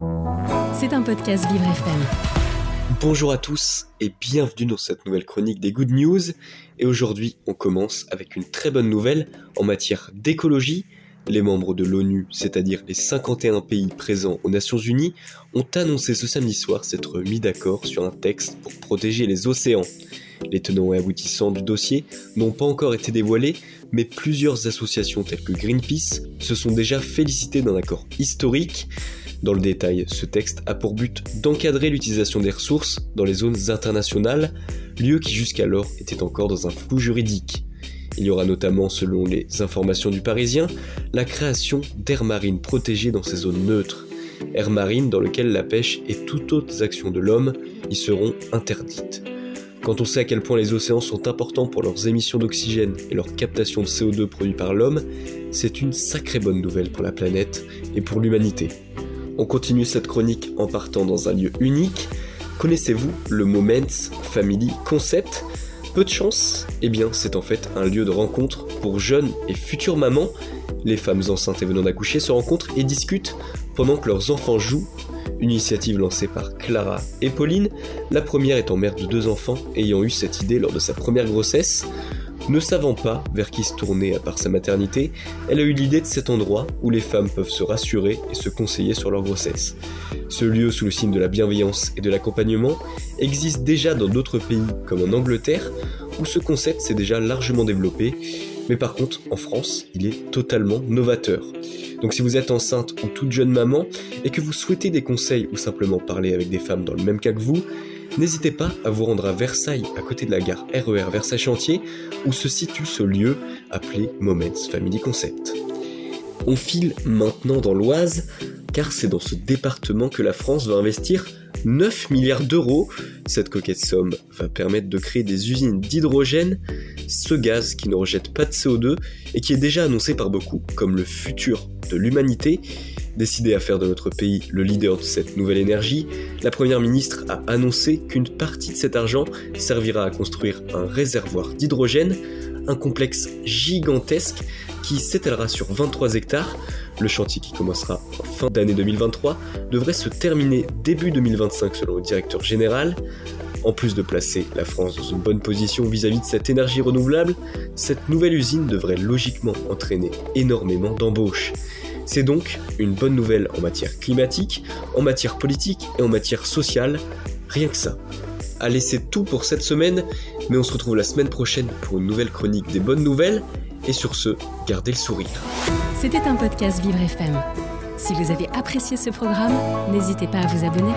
C'est un podcast Vivre FM. Bonjour à tous et bienvenue dans cette nouvelle chronique des Good News. Et aujourd'hui, on commence avec une très bonne nouvelle en matière d'écologie. Les membres de l'ONU, c'est-à-dire les 51 pays présents aux Nations Unies, ont annoncé ce samedi soir s'être mis d'accord sur un texte pour protéger les océans. Les tenants et aboutissants du dossier n'ont pas encore été dévoilés, mais plusieurs associations telles que Greenpeace se sont déjà félicitées d'un accord historique. Dans le détail, ce texte a pour but d'encadrer l'utilisation des ressources dans les zones internationales, lieux qui jusqu'alors étaient encore dans un flou juridique. Il y aura notamment, selon les informations du Parisien, la création d'aires marines protégées dans ces zones neutres. Aires marines dans lesquelles la pêche et toutes autres actions de l'homme y seront interdites. Quand on sait à quel point les océans sont importants pour leurs émissions d'oxygène et leur captation de CO2 produit par l'homme, c'est une sacrée bonne nouvelle pour la planète et pour l'humanité. On continue cette chronique en partant dans un lieu unique. Connaissez-vous le Moments Family Concept? Peu de chance? Eh bien, c'est en fait un lieu de rencontre pour jeunes et futures mamans. Les femmes enceintes et venant d'accoucher se rencontrent et discutent pendant que leurs enfants jouent une initiative lancée par Clara et Pauline, la première étant mère de deux enfants ayant eu cette idée lors de sa première grossesse. Ne savant pas vers qui se tourner à part sa maternité, elle a eu l'idée de cet endroit où les femmes peuvent se rassurer et se conseiller sur leur grossesse. Ce lieu sous le signe de la bienveillance et de l'accompagnement existe déjà dans d'autres pays comme en Angleterre où ce concept s'est déjà largement développé, mais par contre en France il est totalement novateur. Donc si vous êtes enceinte ou toute jeune maman et que vous souhaitez des conseils ou simplement parler avec des femmes dans le même cas que vous, n'hésitez pas à vous rendre à Versailles, à côté de la gare RER e Versailles Chantier, où se situe ce lieu appelé Moments Family Concept. On file maintenant dans l'Oise, car c'est dans ce département que la France va investir 9 milliards d'euros. Cette coquette somme va permettre de créer des usines d'hydrogène, ce gaz qui ne rejette pas de CO2 et qui est déjà annoncé par beaucoup comme le futur de l'humanité. Décidé à faire de notre pays le leader de cette nouvelle énergie, la Première ministre a annoncé qu'une partie de cet argent servira à construire un réservoir d'hydrogène, un complexe gigantesque qui s'étalera sur 23 hectares. Le chantier qui commencera en fin d'année 2023 devrait se terminer début 2025 selon le directeur général. En plus de placer la France dans une bonne position vis-à-vis -vis de cette énergie renouvelable, cette nouvelle usine devrait logiquement entraîner énormément d'embauches. C'est donc une bonne nouvelle en matière climatique, en matière politique et en matière sociale, rien que ça. Allez, c'est tout pour cette semaine, mais on se retrouve la semaine prochaine pour une nouvelle chronique des bonnes nouvelles, et sur ce, gardez le sourire. C'était un podcast Vivre FM. Si vous avez apprécié ce programme, n'hésitez pas à vous abonner.